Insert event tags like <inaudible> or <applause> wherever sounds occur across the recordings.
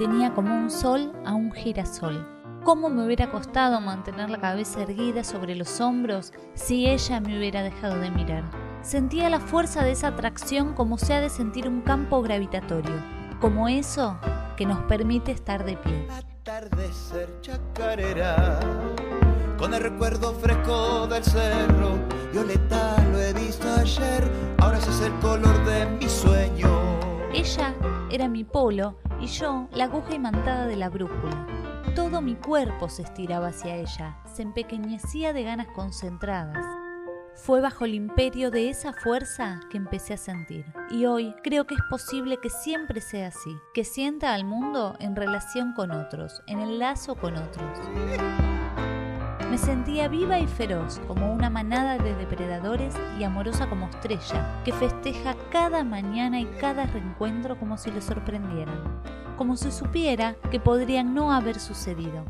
tenía como un sol a un girasol. ¿Cómo me hubiera costado mantener la cabeza erguida sobre los hombros si ella me hubiera dejado de mirar? Sentía la fuerza de esa atracción como se ha de sentir un campo gravitatorio, como eso que nos permite estar de pie. Atardecer chacarera, con el recuerdo fresco del cerro, violeta lo he visto ayer, ahora ese es el color de mi sueño. Ella era mi polo y yo la aguja imantada de la brújula. Todo mi cuerpo se estiraba hacia ella, se empequeñecía de ganas concentradas. Fue bajo el imperio de esa fuerza que empecé a sentir. Y hoy creo que es posible que siempre sea así, que sienta al mundo en relación con otros, en el lazo con otros. Me sentía viva y feroz como una manada de depredadores y amorosa como estrella, que festeja cada mañana y cada reencuentro como si le sorprendieran, como si supiera que podrían no haber sucedido.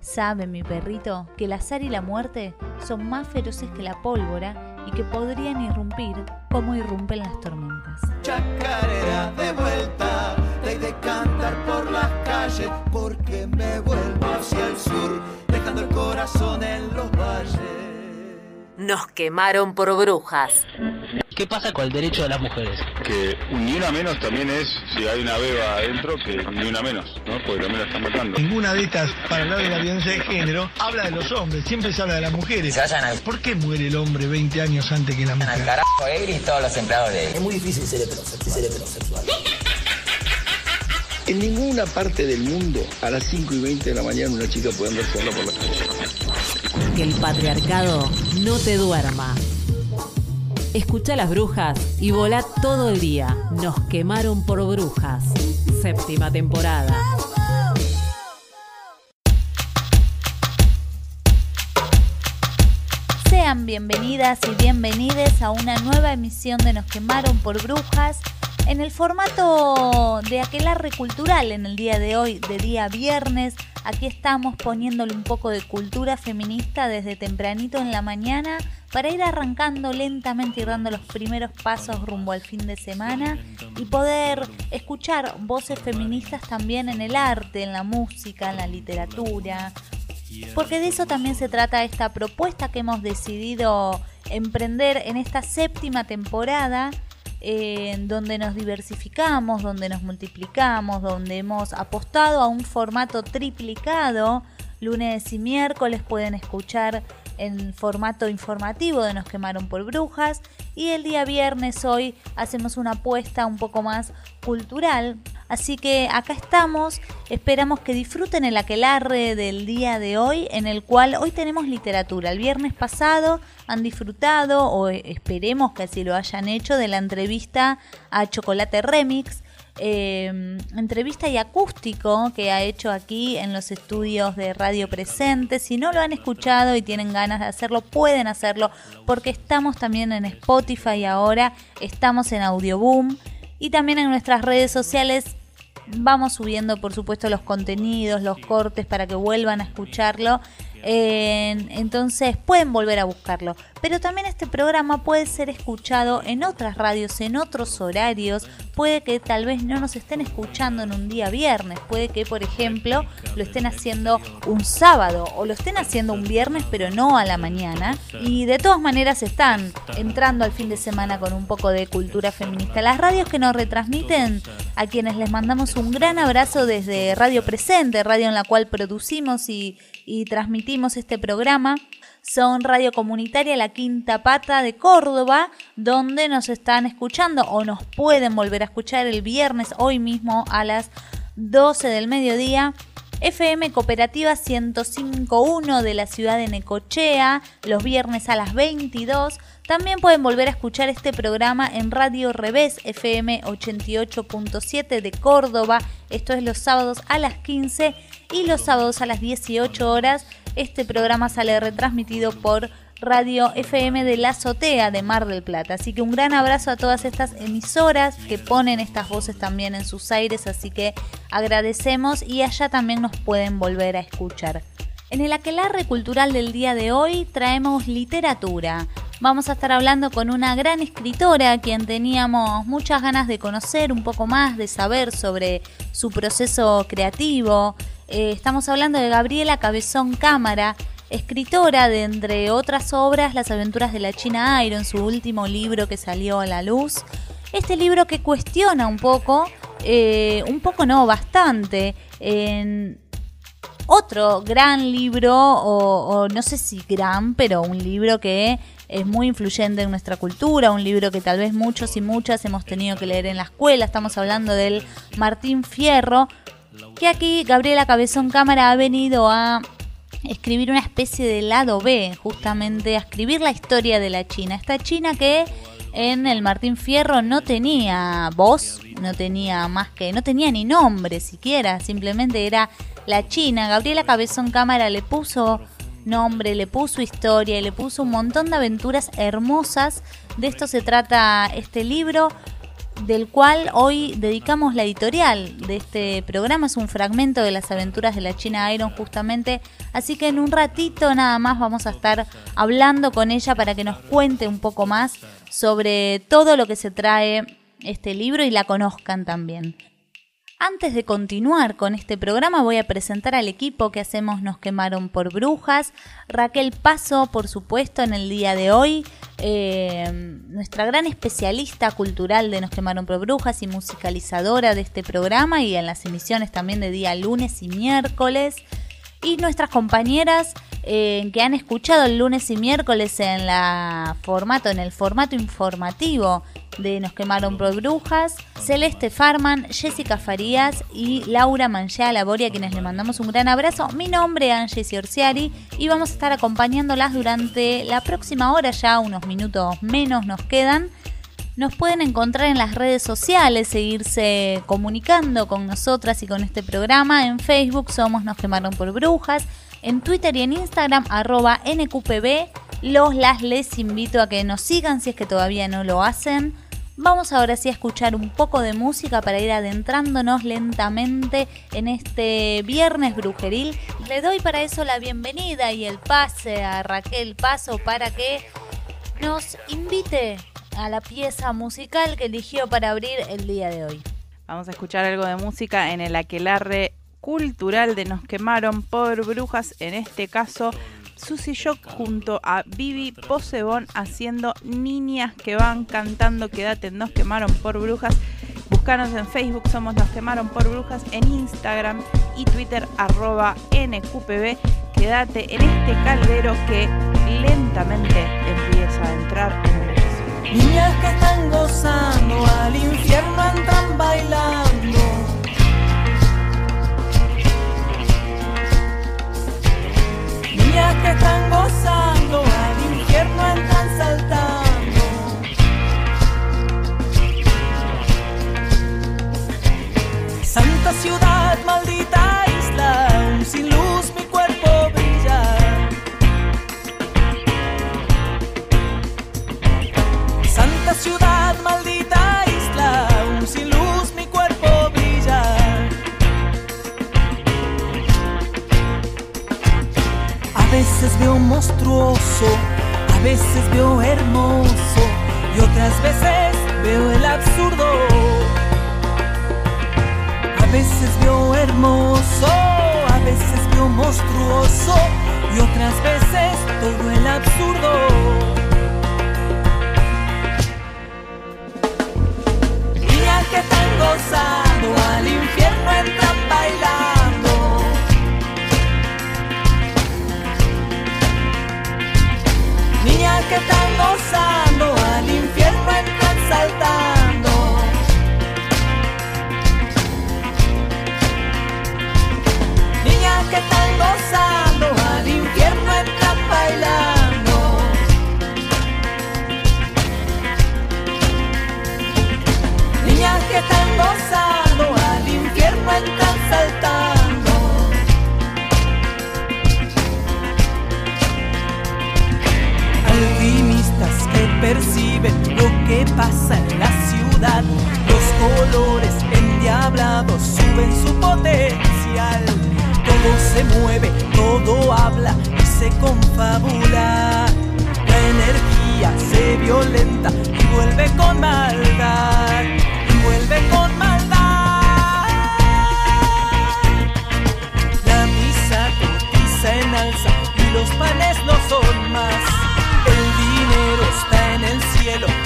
Sabe mi perrito que el azar y la muerte son más feroces que la pólvora y que podrían irrumpir como irrumpen las tormentas. Chacarera de vuelta, de, de cantar por las calles, porque me vuelvo hacia el sur, dejando el corazón en los valles. Nos quemaron por brujas. ¿Qué pasa con el derecho de las mujeres? Que un ni una menos también es, si hay una beba adentro, que ni una menos, ¿no? Porque también la están matando. Ninguna de estas, para hablar de la violencia de género, habla de los hombres, siempre se habla de las mujeres. Se vayan al, ¿Por qué muere el hombre 20 años antes que la al mujer? carajo Egri y todos los empleados de Es muy difícil ser heterosexual. En ninguna parte del mundo a las 5 y 20 de la mañana una chica puede andar sola por la calle. Que el patriarcado no te duerma. Escucha las brujas y volá todo el día. Nos quemaron por brujas. Séptima temporada. Sean bienvenidas y bienvenides a una nueva emisión de Nos quemaron por brujas en el formato de aquelarre cultural en el día de hoy, de día viernes. Aquí estamos poniéndole un poco de cultura feminista desde tempranito en la mañana para ir arrancando lentamente y dando los primeros pasos rumbo al fin de semana y poder escuchar voces feministas también en el arte, en la música, en la literatura, porque de eso también se trata esta propuesta que hemos decidido emprender en esta séptima temporada, eh, donde nos diversificamos, donde nos multiplicamos, donde hemos apostado a un formato triplicado, lunes y miércoles pueden escuchar en formato informativo de Nos quemaron por brujas y el día viernes hoy hacemos una apuesta un poco más cultural. Así que acá estamos, esperamos que disfruten el aquelarre del día de hoy, en el cual hoy tenemos literatura. El viernes pasado han disfrutado, o esperemos que así lo hayan hecho, de la entrevista a Chocolate Remix, eh, entrevista y acústico que ha hecho aquí en los estudios de Radio Presente. Si no lo han escuchado y tienen ganas de hacerlo, pueden hacerlo porque estamos también en Spotify ahora, estamos en Audioboom y también en nuestras redes sociales. Vamos subiendo, por supuesto, los contenidos, los cortes para que vuelvan a escucharlo entonces pueden volver a buscarlo. Pero también este programa puede ser escuchado en otras radios, en otros horarios. Puede que tal vez no nos estén escuchando en un día viernes. Puede que, por ejemplo, lo estén haciendo un sábado o lo estén haciendo un viernes, pero no a la mañana. Y de todas maneras están entrando al fin de semana con un poco de cultura feminista. Las radios que nos retransmiten, a quienes les mandamos un gran abrazo desde Radio Presente, radio en la cual producimos y y transmitimos este programa son Radio Comunitaria La Quinta Pata de Córdoba, donde nos están escuchando o nos pueden volver a escuchar el viernes, hoy mismo a las 12 del mediodía. FM Cooperativa 105.1 de la ciudad de Necochea, los viernes a las 22. También pueden volver a escuchar este programa en Radio Revés FM 88.7 de Córdoba. Esto es los sábados a las 15 y los sábados a las 18 horas. Este programa sale retransmitido por Radio FM de la Azotea de Mar del Plata. Así que un gran abrazo a todas estas emisoras que ponen estas voces también en sus aires, así que agradecemos y allá también nos pueden volver a escuchar. En el aquelarre cultural del día de hoy traemos literatura. Vamos a estar hablando con una gran escritora quien teníamos muchas ganas de conocer un poco más, de saber sobre su proceso creativo, eh, estamos hablando de Gabriela Cabezón Cámara, escritora de, entre otras obras, Las aventuras de la China Iron, su último libro que salió a la luz. Este libro que cuestiona un poco, eh, un poco no, bastante, otro gran libro, o, no sé si gran, pero un libro que es muy influyente en nuestra cultura, un libro que tal vez muchos y muchas hemos tenido que leer en la escuela. Estamos hablando del Martín Fierro, que aquí Gabriela Cabezón Cámara ha venido a escribir una especie de lado B, justamente a escribir la historia de la China. Esta China que en el Martín Fierro no tenía voz, no tenía más que, no tenía ni nombre siquiera, simplemente era la China. Gabriela Cabezón Cámara le puso nombre, le puso historia y le puso un montón de aventuras hermosas. De esto se trata este libro del cual hoy dedicamos la editorial de este programa. Es un fragmento de las aventuras de la China Iron justamente. Así que en un ratito nada más vamos a estar hablando con ella para que nos cuente un poco más sobre todo lo que se trae este libro y la conozcan también. Antes de continuar con este programa voy a presentar al equipo que hacemos Nos quemaron por brujas. Raquel Paso, por supuesto, en el día de hoy. Eh, nuestra gran especialista cultural de Nos quemaron por brujas y musicalizadora de este programa y en las emisiones también de día lunes y miércoles. Y nuestras compañeras eh, que han escuchado el lunes y miércoles en formato, en el formato informativo de Nos quemaron por brujas, Celeste Farman, Jessica Farías y Laura Manchea Laboria, a quienes le mandamos un gran abrazo. Mi nombre es Angie Orsiari y vamos a estar acompañándolas durante la próxima hora, ya unos minutos menos nos quedan. Nos pueden encontrar en las redes sociales, seguirse comunicando con nosotras y con este programa. En Facebook somos Nos quemaron por brujas. En Twitter y en Instagram arroba NQPB. Los las les invito a que nos sigan si es que todavía no lo hacen. Vamos ahora sí a escuchar un poco de música para ir adentrándonos lentamente en este viernes brujeril. Le doy para eso la bienvenida y el pase a Raquel Paso para que nos invite a la pieza musical que eligió para abrir el día de hoy. Vamos a escuchar algo de música en el aquelarre cultural de Nos quemaron por brujas, en este caso Susy Shock junto a Vivi Posebón haciendo niñas que van cantando Quédate, nos quemaron por brujas. Buscanos en Facebook, somos Nos Quemaron por Brujas, en Instagram y Twitter arroba NQPB. Quédate en este caldero que lentamente empieza a entrar en el. Niñas que están gozando, al infierno entran bailando. Niñas que están gozando, al infierno entran saltando. Santa ciudad, maldita monstruoso, a veces veo hermoso y otras veces veo el absurdo. A veces veo hermoso, a veces veo monstruoso y otras veces todo el absurdo. Que están gozando, al infierno entran bailando. Que están gozando, al infierno entran saltando. Niñas que están gozando, al infierno entran bailando. Niñas que están gozando, Perciben lo que pasa en la ciudad. Los colores endiablados suben su potencial. Todo se mueve, todo habla y se confabula. La energía se violenta y vuelve con maldad. Y vuelve con maldad. La misa cotiza en alza y los panes no son más.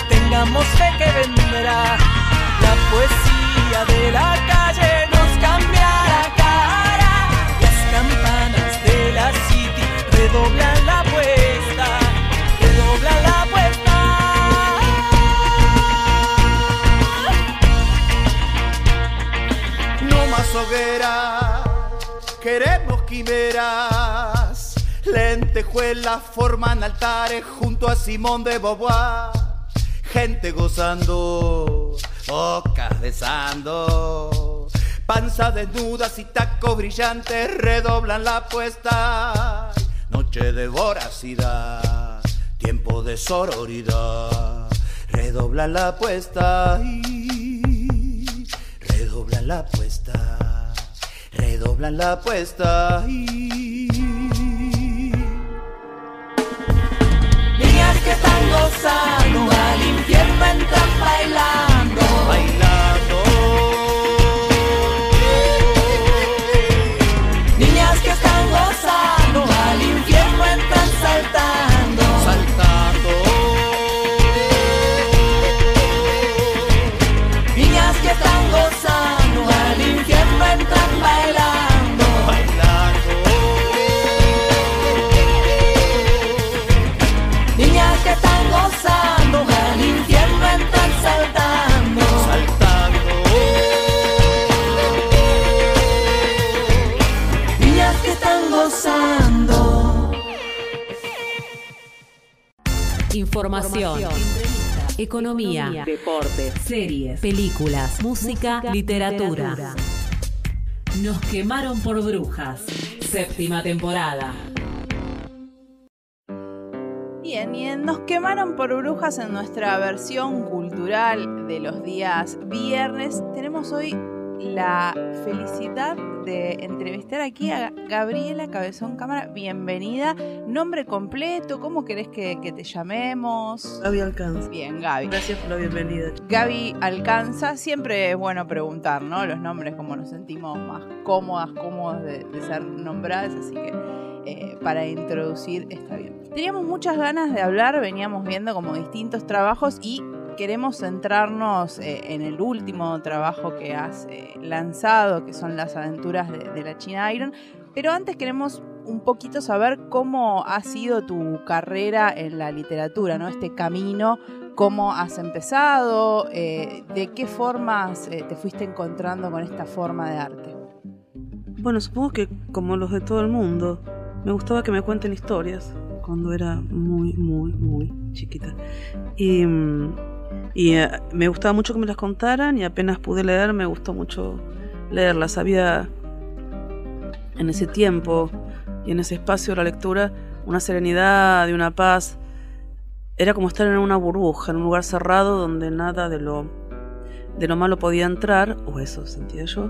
Tengamos fe que vendrá. La poesía de la calle nos cambiará cara. Las campanas de la city redoblan la apuesta, redoblan la apuesta. No más hoguera, queremos quimeras. Lentejuelas forman altares junto a Simón de Beauvoir. Gente gozando, bocas besando. Panza desnudas y tacos brillantes redoblan la apuesta. Noche de voracidad, tiempo de sororidad. Redoblan la apuesta y redoblan la apuesta, redoblan la apuesta y que están gozando, al infierno entran bailando. bailando. Información. Economía, deportes, series, películas, música, literatura. Nos quemaron por brujas. Séptima temporada. Bien, y en nos quemaron por brujas en nuestra versión cultural de los días viernes. Tenemos hoy la felicidad de entrevistar aquí a Gabriela Cabezón Cámara. Bienvenida. Nombre completo, ¿cómo querés que, que te llamemos? Gaby Alcanza. Bien, Gaby. Gracias por la bienvenida. Gaby Alcanza, siempre es bueno preguntar, ¿no? Los nombres, como nos sentimos más cómodas, cómodos de, de ser nombradas, así que eh, para introducir está bien. Teníamos muchas ganas de hablar, veníamos viendo como distintos trabajos y queremos centrarnos eh, en el último trabajo que has eh, lanzado, que son las aventuras de, la China Iron. Pero antes queremos un poquito saber cómo ha sido tu carrera en la literatura, ¿no? Este camino, cómo has empezado, eh, de qué formas te fuiste encontrando con esta forma de arte. Bueno, supongo que como los de todo el mundo, me gustaba que me cuenten historias cuando era muy, muy, muy chiquita. Y, y eh, me gustaba mucho que me las contaran y apenas pude leer, me gustó mucho leerlas. Había en ese tiempo y en ese espacio de la lectura una serenidad y una paz. Era como estar en una burbuja, en un lugar cerrado donde nada de lo, de lo malo podía entrar, o eso sentía yo.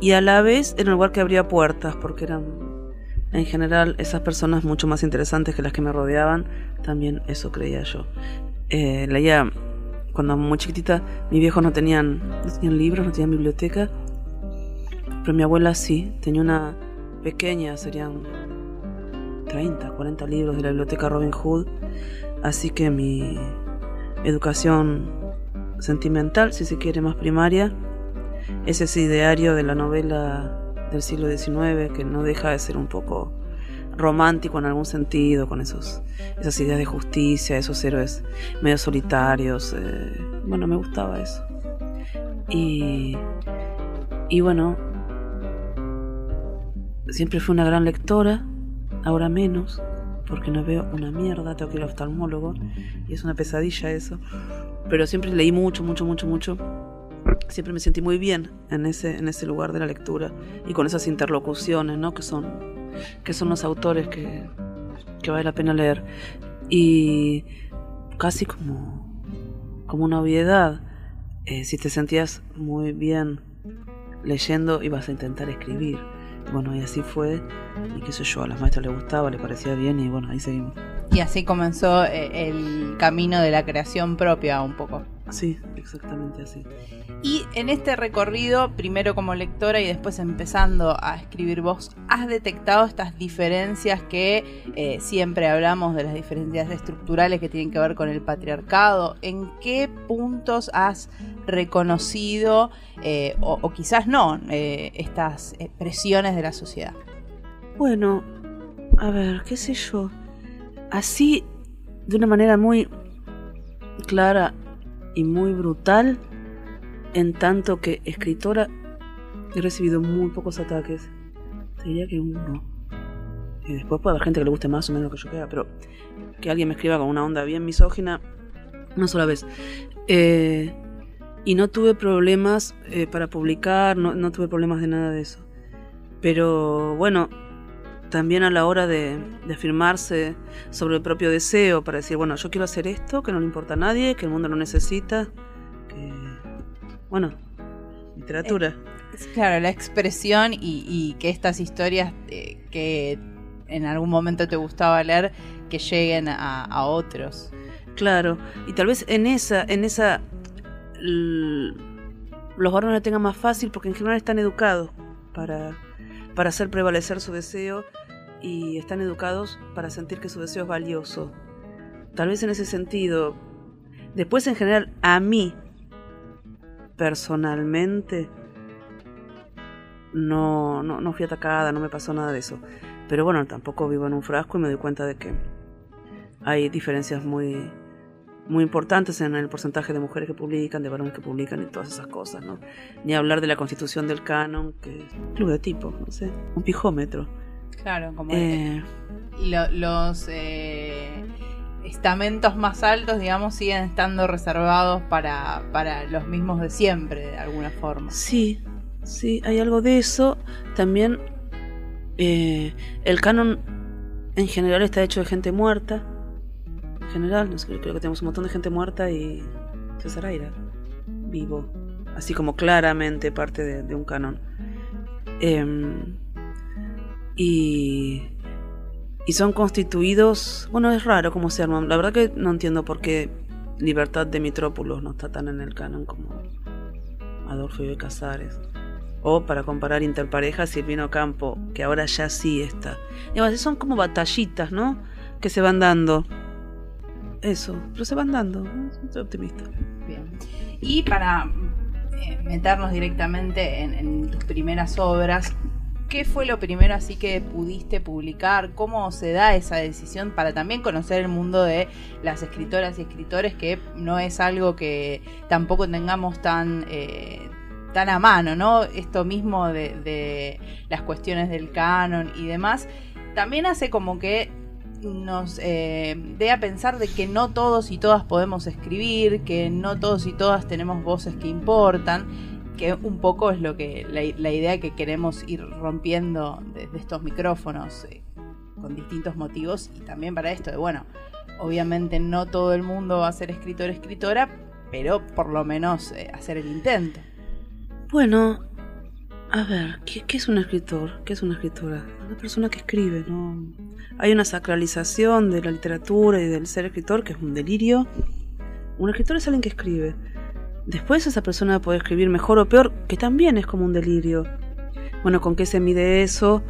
Y a la vez era un lugar que abría puertas, porque eran en general esas personas mucho más interesantes que las que me rodeaban, también eso creía yo. Eh, leía, cuando muy chiquitita, mis viejos no tenían, no tenían libros, no tenían biblioteca, pero mi abuela sí, tenía una pequeña, serían 30, 40 libros de la biblioteca Robin Hood, así que mi educación sentimental, si se quiere, más primaria, es ese ideario de la novela del siglo XIX que no deja de ser un poco romántico en algún sentido, con esos, esas ideas de justicia, esos héroes medio solitarios. Eh, bueno, me gustaba eso. Y, y bueno, siempre fui una gran lectora, ahora menos, porque no veo una mierda, tengo que ir al oftalmólogo, y es una pesadilla eso. Pero siempre leí mucho, mucho, mucho, mucho siempre me sentí muy bien en ese, en ese lugar de la lectura y con esas interlocuciones, ¿no? Que son, que son los autores que, que vale la pena leer. Y casi como, como una obviedad, eh, si te sentías muy bien leyendo, ibas a intentar escribir. Bueno, y así fue, y qué sé yo, a las maestras les gustaba, les parecía bien, y bueno, ahí seguimos. Y así comenzó eh, el camino de la creación propia un poco. Sí, exactamente así. Y en este recorrido, primero como lectora y después empezando a escribir vos, ¿has detectado estas diferencias que eh, siempre hablamos de las diferencias estructurales que tienen que ver con el patriarcado? ¿En qué puntos has reconocido, eh, o, quizás no, eh, estas presiones de la sociedad? Bueno, a ver, qué sé yo. Así, de una manera muy clara y muy brutal, en tanto que escritora he recibido muy pocos ataques. Diría que uno. Y después puede haber gente que le guste más o menos lo que yo queda, pero que alguien me escriba con una onda bien misógina, una sola vez. Eh, y no tuve problemas eh, para publicar, no, no, tuve problemas de nada de eso. Pero bueno, también a la hora de, de, afirmarse sobre el propio deseo, para decir, bueno, yo quiero hacer esto, que no le importa a nadie, que el mundo lo necesita, bueno, literatura. Claro, la expresión y, que estas historias eh, que en algún momento te gustaba leer, que lleguen a, otros. Claro, y tal vez en esa, en esa los varones la tengan más fácil porque en general están educados para, para hacer prevalecer su deseo y están educados para sentir que su deseo es valioso. Tal vez en ese sentido. Después en general a mí personalmente no, no, no fui atacada, no me pasó nada de eso. Pero bueno, tampoco vivo en un frasco y me doy cuenta de que hay diferencias muy, muy importantes en el porcentaje de mujeres que publican, de varones que publican y todas esas cosas. Ni hablar de la constitución del canon, que es de tipo, no sé, un pijómetro. Claro, como eh, los eh, estamentos más altos, digamos, siguen estando reservados para, para los mismos de siempre, de alguna forma. Sí, sí, hay algo de eso. También eh, el canon en general está hecho de gente muerta. En general, no sé, creo que tenemos un montón de gente muerta y César Aira, vivo. Así como claramente parte de, un canon. Em, y y son constituidos, bueno, es raro cómo se arman. La verdad que no entiendo por qué Libertad de Mitrópolos no está tan en el canon como Adolfo y Casares. O para comparar interparejas, Silvino Campo, que ahora ya sí está. Digamos, son como batallitas, ¿no? Que se van dando. eso, pero se van dando, soy optimista. Bien. Y para eh, meternos directamente en, en tus primeras obras, ¿qué fue lo primero así que pudiste publicar? ¿Cómo se da esa decisión para también conocer el mundo de las escritoras y escritores, que no es algo que tampoco tengamos tan, eh, tan a mano, ¿no? Esto mismo de, las cuestiones del canon y demás, también hace como que nos eh, dé a pensar de que no todos y todas podemos escribir, que no todos y todas tenemos voces que importan, que un poco es lo que la, idea que queremos ir rompiendo desde estos micrófonos eh, con distintos motivos y también para esto de bueno, obviamente no todo el mundo va a ser escritor escritora, pero por lo menos eh, hacer el intento. Bueno, a ver, ¿qué, ¿qué, es un escritor? ¿Qué es una escritora? Una persona que escribe, ¿no? Hay una sacralización de la literatura y del ser escritor que es un delirio. Un escritor es alguien que escribe. Después esa persona puede escribir mejor o peor, que también es como un delirio. Bueno, ¿con qué se mide eso?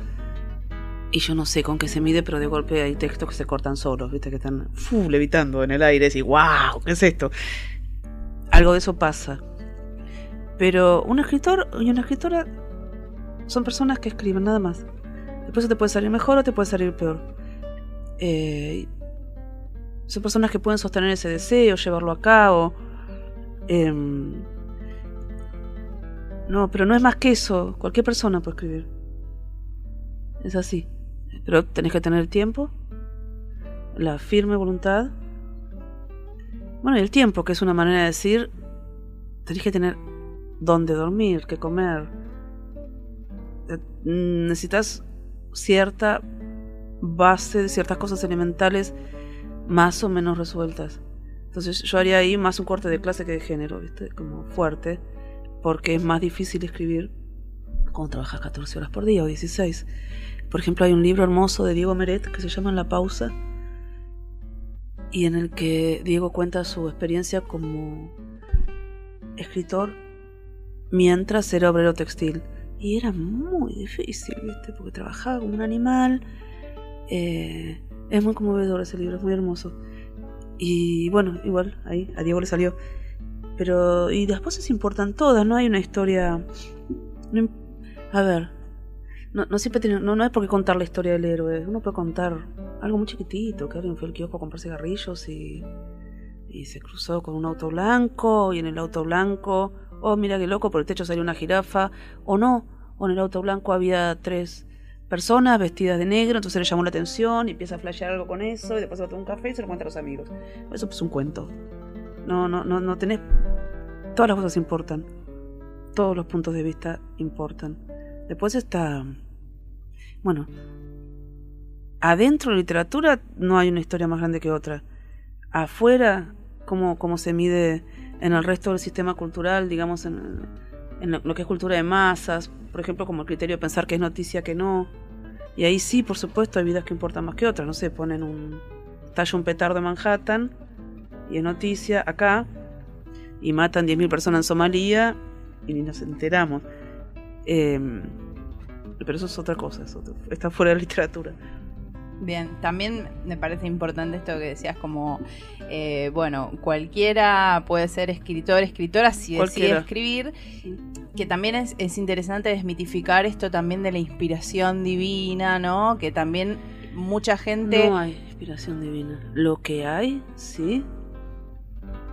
Y yo no sé con qué se mide, pero de golpe hay textos que se cortan solos, ¿viste? Que están levitando en el aire. Y wow, ¿qué es esto? Algo de eso pasa. Pero un escritor y una escritora son personas que escriben, nada más. Después te puede salir mejor o te puede salir peor. Eh, son personas que pueden sostener ese deseo, llevarlo a cabo. Eh, no, pero no es más que eso. Cualquier persona puede escribir. Es así. Pero tenés que tener tiempo, la firme voluntad. Bueno, y el tiempo, que es una manera de decir, tenés que tener dónde dormir, qué comer. Necesitas cierta base de ciertas cosas elementales más o menos resueltas. Entonces yo haría ahí más un corte de clase que de género, ¿viste? Como fuerte, porque es más difícil escribir cuando trabajas 14 horas por día o 16. Por ejemplo, hay un libro hermoso de Diego Meret que se llama La Pausa y en el que Diego cuenta su experiencia como escritor mientras era obrero textil. Y era muy difícil, ¿viste? Porque trabajaba como un animal. Eh, es muy conmovedor ese libro, es muy hermoso. Y bueno, igual, ahí, a Diego le salió. Pero, y las cosas importan todas, no hay una historia. No, a ver, no, no siempre tiene, no, no es porque contar la historia del héroe, uno puede contar algo muy chiquitito, que alguien fue al kiosco a comprar cigarrillos y, y se cruzó con un auto blanco, y en el auto blanco, oh mira qué loco, por el techo salió una jirafa, o no, o en el auto blanco había tres personas vestidas de negro, entonces le llamó la atención y empieza a flashear algo con eso, y después se va a tomar un café y se lo cuenta a los amigos. Eso es un cuento. No, no, no, no tenés. Todas las cosas importan. Todos los puntos de vista importan. Después está. Bueno. Adentro de la literatura no hay una historia más grande que otra. Afuera, como, como se mide en el resto del sistema cultural, digamos, en, en lo que es cultura de masas, por ejemplo, como el criterio de pensar que es noticia que no. Y ahí sí, por supuesto, hay vidas que importan más que otras. No sé, ponen un. talla un petardo en Manhattan y es noticia acá y matan 10.000 personas en Somalia y ni nos enteramos. Eh, pero eso es otra cosa, eso está fuera de la literatura. Bien, también me parece importante esto que decías como, eh, bueno, cualquiera puede ser escritor, escritora si cualquiera. decide escribir, que también es, es, interesante desmitificar esto también de la inspiración divina, ¿no? Que también mucha gente... No hay inspiración divina. Lo que hay, sí,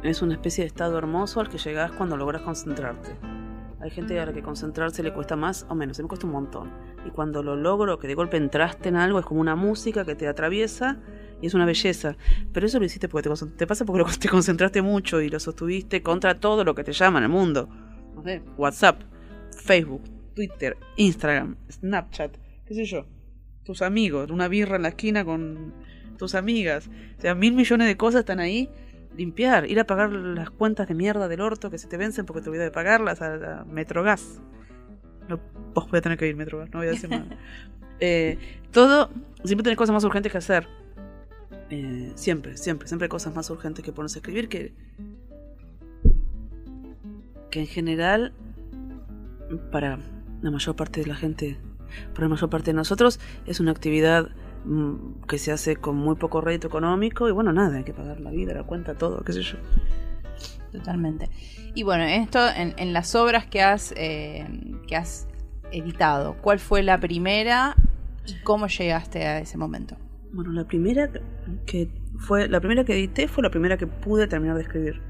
es una especie de estado hermoso al que llegas cuando logras concentrarte. Hay gente a la que concentrarse le cuesta más o menos, se me cuesta un montón. Y cuando lo logro, que de golpe entraste en algo, es como una música que te atraviesa y es una belleza. Pero eso lo hiciste porque te, te pasa porque <laughs> te concentraste mucho y lo sostuviste contra todo lo que te llama en el mundo. No sé, WhatsApp, Facebook, Twitter, Instagram, Snapchat, qué sé yo. Tus amigos, una birra en la esquina con tus amigas. O sea, mil millones de cosas están ahí limpiar, ir a pagar las cuentas de mierda del orto que se te vencen porque te olvidas de pagarlas a, a Metrogas. No, vos voy a tener que ir Metrogas, no voy a decir nada. <laughs> eh, todo, siempre tenés cosas más urgentes que hacer. Eh, siempre, siempre, siempre hay cosas más urgentes que ponerse a escribir que. que en general, para la mayor parte de la gente, para la mayor parte de nosotros, es una actividad que se hace con muy poco rédito económico y bueno, nada, hay que pagar la vida, la cuenta, todo, qué sé yo. Totalmente. Y bueno, esto en, en las obras que has, eh, que has editado, ¿cuál fue la primera y cómo llegaste a ese momento? Bueno, la primera que fue la primera que edité fue la primera que pude terminar de escribir.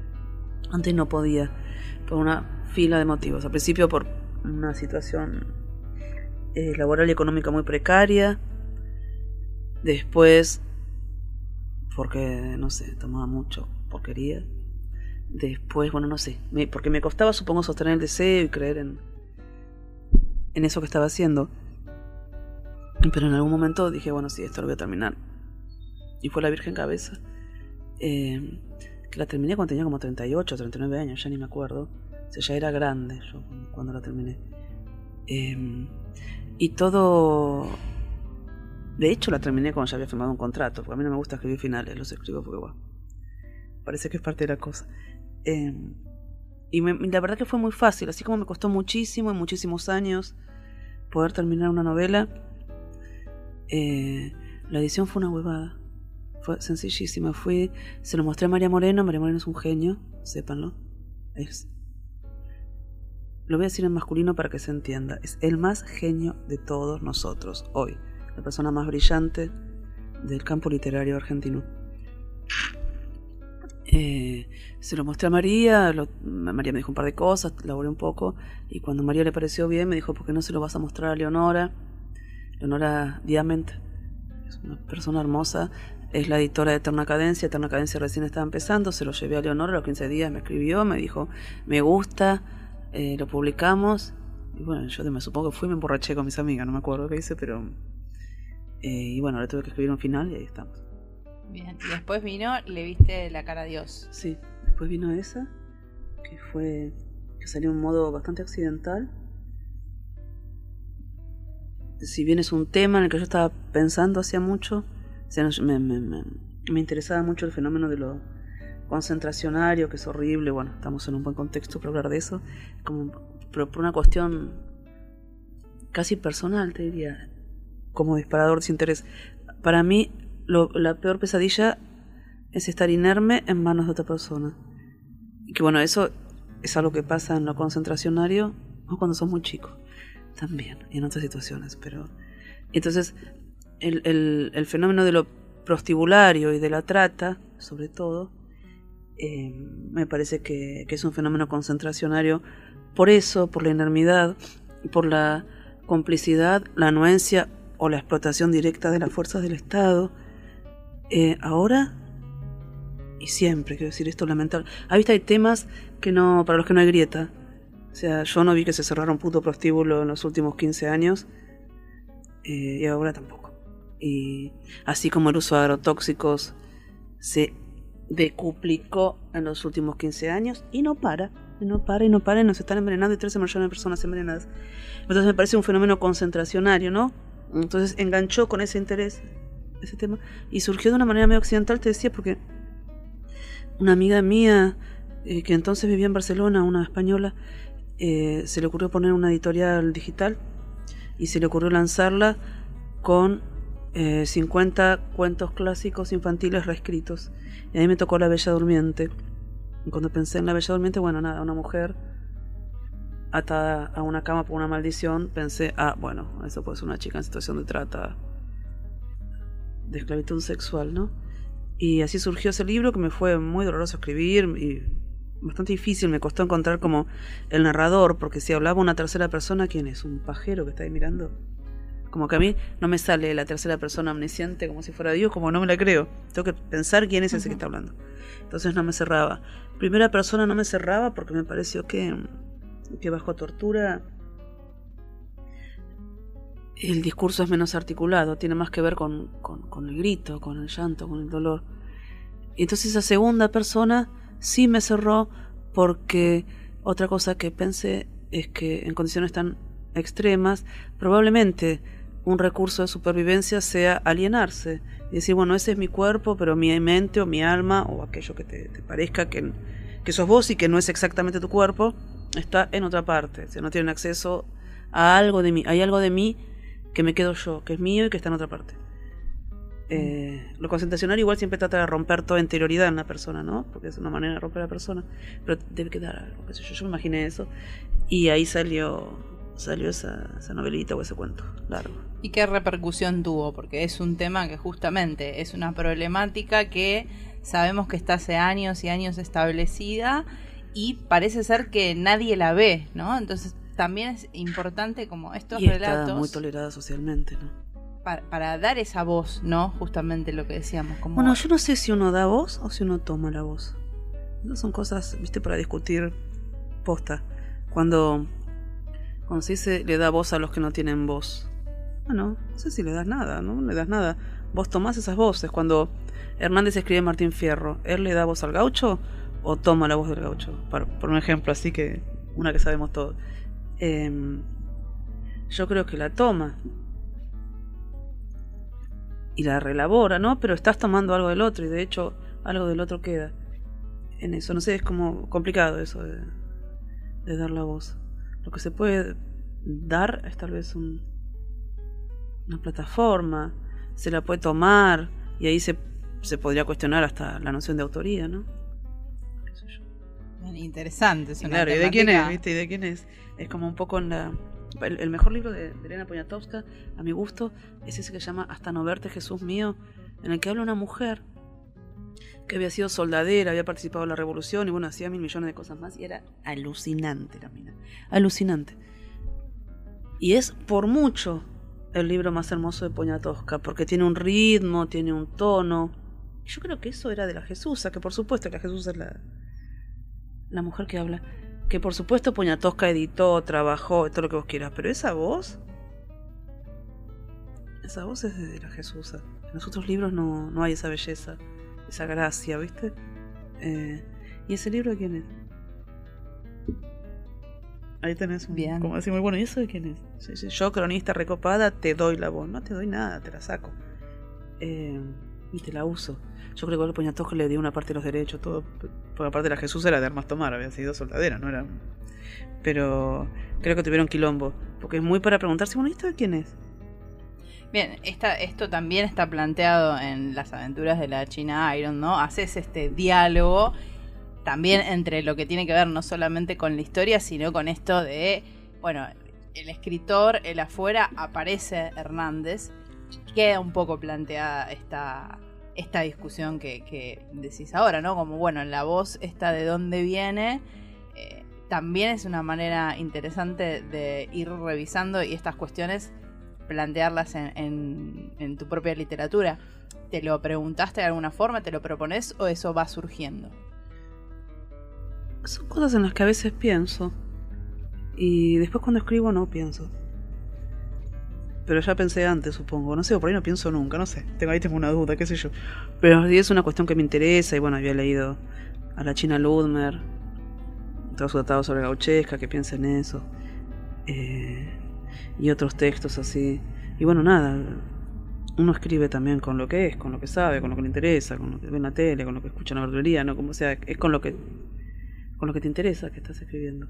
Antes no podía por una fila de motivos. Al principio por una situación eh, laboral y económica muy precaria. Después porque no sé, tomaba mucho porquería. Después, bueno, no sé, porque me costaba supongo sostener el deseo y creer en en eso que estaba haciendo. Pero en algún momento dije, bueno, sí, esto lo voy a terminar. Y fue La Virgen Cabeza. Eh, que la terminé cuando tenía como 38, 39 años, ya ni me acuerdo. O sea, ya era grande yo cuando la terminé. Eh, y todo... De hecho, la terminé cuando ya había firmado un contrato, porque a mí no me gusta escribir finales, los escribo porque, bueno, parece que es parte de la cosa. Eh, y la verdad que fue muy fácil, así como me costó muchísimo, y muchísimos años, poder terminar una novela. Eh, la edición fue una huevada. Fue sencillísima. Fui, se lo mostré a María Moreno. María Moreno es un genio, sépanlo. Es. Lo voy a decir en masculino para que se entienda. Es el más genio de todos nosotros hoy. La persona más brillante del campo literario argentino. Eh, se lo mostré a María, María me dijo un par de cosas, laboré un poco, y cuando María le pareció bien, me dijo, ¿por qué no se lo vas a mostrar a Leonora? Leonora Diamant, es una persona hermosa, es la editora de Eterna Cadencia, Eterna Cadencia recién estaba empezando, se lo llevé a Leonora a los 15 días, me escribió, me dijo, me gusta, eh, lo publicamos, y bueno, yo me supongo que fui, me emborraché con mis amigas, no me acuerdo qué hice, pero... Eh, y bueno, le tuve que escribir un final y ahí estamos. Bien, y después vino, le viste la cara a Dios. Sí, después vino esa, que fue. que salió de un modo bastante accidental. Si bien es un tema en el que yo estaba pensando hacía mucho, me, me, me, me interesaba mucho el fenómeno de lo concentracionario, que es horrible. Bueno, estamos en un buen contexto para hablar de eso, como, pero por una cuestión casi personal, te diría, como disparador de interés. Para mí, la peor pesadilla es estar inerme en manos de otra persona. Y que bueno, eso es algo que pasa en lo concentracionario o cuando sos muy chico. También, y en otras situaciones. Pero. Entonces, el, el, fenómeno de lo prostibulario y de la trata, sobre todo, eh, me parece que, que es un fenómeno concentracionario. Por eso, por la inermidad, por la complicidad, la anuencia o la explotación directa de las fuerzas del Estado, eh, ahora y siempre, quiero decir esto lamentable. Ahí visto hay temas que no, para los que no hay grieta. O sea, yo no vi que se cerrara un puto prostíbulo en los últimos 15 años eh, y ahora tampoco. Y así como el uso de agrotóxicos se decuplicó en los últimos 15 años y no para, y no para, y no para, y nos están envenenando y 13 millones de personas envenenadas. Entonces me parece un fenómeno concentracionario, ¿no? Entonces enganchó con ese interés ese tema. Y surgió de una manera medio occidental, te decía, porque una amiga mía, eh, que entonces vivía en Barcelona, una española, eh, se le ocurrió poner una editorial digital y se le ocurrió lanzarla con 50 eh, cuentos clásicos infantiles reescritos. Y ahí me tocó La Bella Durmiente. Y cuando pensé en La Bella Durmiente, bueno, nada, una mujer atada a una cama por una maldición, pensé, ah, bueno, eso puede ser una chica en situación de trata de esclavitud sexual, ¿no? Y así surgió ese libro que me fue muy doloroso escribir y bastante difícil, me costó encontrar como el narrador, porque si hablaba una tercera persona, ¿quién es? ¿Un pajero que está ahí mirando? Como que a mí no me sale la tercera persona omnisciente como si fuera Dios, como no me la creo. Tengo que pensar quién es ese que está hablando. Entonces no me cerraba. Primera persona no me cerraba porque me pareció que, que bajo tortura el discurso es menos articulado, tiene más que ver con, el grito, con el llanto, con el dolor. Entonces esa segunda persona sí me cerró porque otra cosa que pensé es que en condiciones tan extremas, probablemente un recurso de supervivencia sea alienarse y decir, bueno, ese es mi cuerpo, pero mi mente o mi alma o aquello que te, parezca que, que sos vos y que no es exactamente tu cuerpo, está en otra parte, o sea, no tienen acceso a algo de mí, hay algo de mí que me quedo yo, que es mío y que está en otra parte. Eh, lo concentracional igual siempre trata de romper toda interioridad en la persona, ¿no? Porque es una manera de romper a la persona. Pero debe quedar algo, qué sé yo. Yo me imaginé eso. Y ahí salió, salió esa, esa novelita o ese cuento largo. ¿Y qué repercusión tuvo? Porque es un tema que justamente es una problemática que sabemos que está hace años y años establecida y parece ser que nadie la ve, ¿no? Entonces también es importante como estos y relatos... Está muy tolerada socialmente, ¿no? Para, para, dar esa voz, ¿no? Justamente lo que decíamos. Como... Bueno, yo no sé si uno da voz o si uno toma la voz. No son cosas, viste, para discutir posta. Cuando, cuando se dice le da voz a los que no tienen voz. Bueno, no sé si le das nada, ¿no? Le das nada. Vos tomás esas voces. Cuando Hernández escribe Martín Fierro, ¿él le da voz al gaucho o toma la voz del gaucho? Por, un ejemplo así que, una que sabemos todos. Eh, yo creo que la toma y la relabora, ¿no? Pero estás tomando algo del otro y de hecho algo del otro queda en eso. No sé, es como complicado eso de, de dar la voz. Lo que se puede dar es tal vez un, una plataforma, se la puede tomar y ahí se, se podría cuestionar hasta la noción de autoría, ¿no? Interesante, Claro, ¿y de quién es? ¿Viste? ¿Y de quién es? Es como un poco en la el, el, mejor libro de, de, Elena Poniatowska, a mi gusto, es ese que se llama Hasta no verte, Jesús mío, en el que habla una mujer que había sido soldadera, había participado en la revolución y bueno, hacía mil millones de cosas más y era alucinante la mina. Alucinante. Y es por mucho el libro más hermoso de Poniatowska, porque tiene un ritmo, tiene un tono. Yo creo que eso era de la Jesusa, que por supuesto la Jesusa es la, la mujer que habla que por supuesto Poniatowska editó, trabajó, todo lo que vos quieras, pero esa voz, esa voz es de la Jesús. En los otros libros no, no hay esa belleza, esa gracia, ¿viste? Eh, ¿Y ese libro de quién es? Ahí tenés un, Bien. como decir muy bueno, ¿y eso de quién es? Sí, sí, yo, cronista recopada, te doy la voz. No te doy nada, te la saco. Eh, y te la uso. Yo creo que el Poniatowska le dio una parte de los derechos, todo. Porque aparte la Jesús era de armas tomar, había sido soldadera, no era. Pero creo que tuvieron quilombo. Porque es muy para preguntarse, bueno, ¿y esto de quién es? Bien, esta, esto también está planteado en las aventuras de la China Iron, ¿no? Haces este diálogo también entre lo que tiene que ver no solamente con la historia, sino con esto de, bueno, el escritor, el afuera, aparece Hernández. Queda un poco planteada esta, esta discusión que, que, decís ahora, ¿no? Como, bueno, la voz esta de dónde viene, eh, también es una manera interesante de ir revisando y estas cuestiones plantearlas en, en, en, tu propia literatura. ¿Te lo preguntaste de alguna forma? ¿Te lo propones o eso va surgiendo? Son cosas en las que a veces pienso y después cuando escribo no pienso. Pero ya pensé antes, supongo. No sé, o por ahí no pienso nunca, no sé. Tengo, ahí tengo una duda, qué sé yo. Pero es una cuestión que me interesa y bueno, había leído a la China Ludmer, todo su tratado sobre Gauchesca, que piensa en eso. Eh, y otros textos así. Y bueno, nada, uno escribe también con lo que es, con lo que sabe, con lo que le interesa, con lo que ve en la tele, con lo que escucha en la verdulería, ¿no? Como sea, es con lo que con lo que te interesa que estás escribiendo.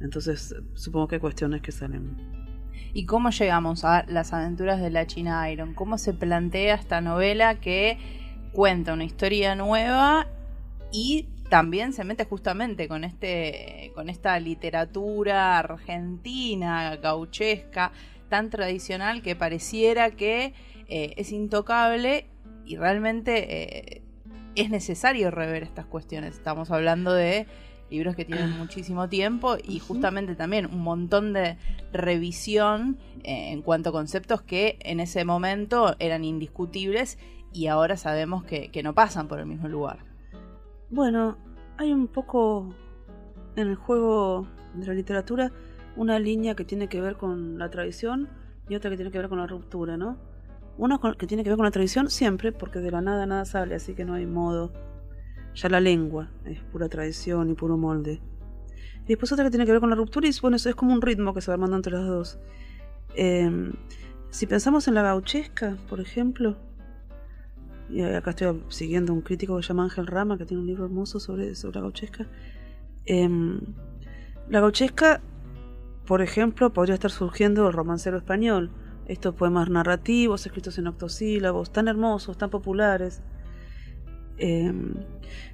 Entonces, supongo que hay cuestiones que salen. ¿Y cómo llegamos a las aventuras de la China Iron? ¿Cómo se plantea esta novela que cuenta una historia nueva y también se mete justamente con este con esta literatura argentina gauchesca tan tradicional que pareciera que eh, es intocable y realmente eh, es necesario rever estas cuestiones estamos hablando de libros que tienen muchísimo tiempo y justamente también un montón de revisión eh, en cuanto a conceptos que en ese momento eran indiscutibles y ahora sabemos que, que no pasan por el mismo lugar. Bueno, hay un poco en el juego de la literatura una línea que tiene que ver con la tradición y otra que tiene que ver con la ruptura, ¿no? Una que tiene que ver con la tradición siempre, porque de la nada nada sale, así que no hay modo. Ya la lengua es pura tradición y puro molde. Y después otra que tiene que ver con la ruptura y bueno, eso es como un ritmo que se va armando entre las dos. Eh, si pensamos en la gauchesca, por ejemplo, y acá estoy siguiendo un crítico que se llama Ángel Rama, que tiene un libro hermoso sobre, sobre la gauchesca. Eh, la gauchesca, por ejemplo, podría estar surgiendo el romancero español, estos poemas narrativos escritos en octosílabos, tan hermosos, tan populares. Eh,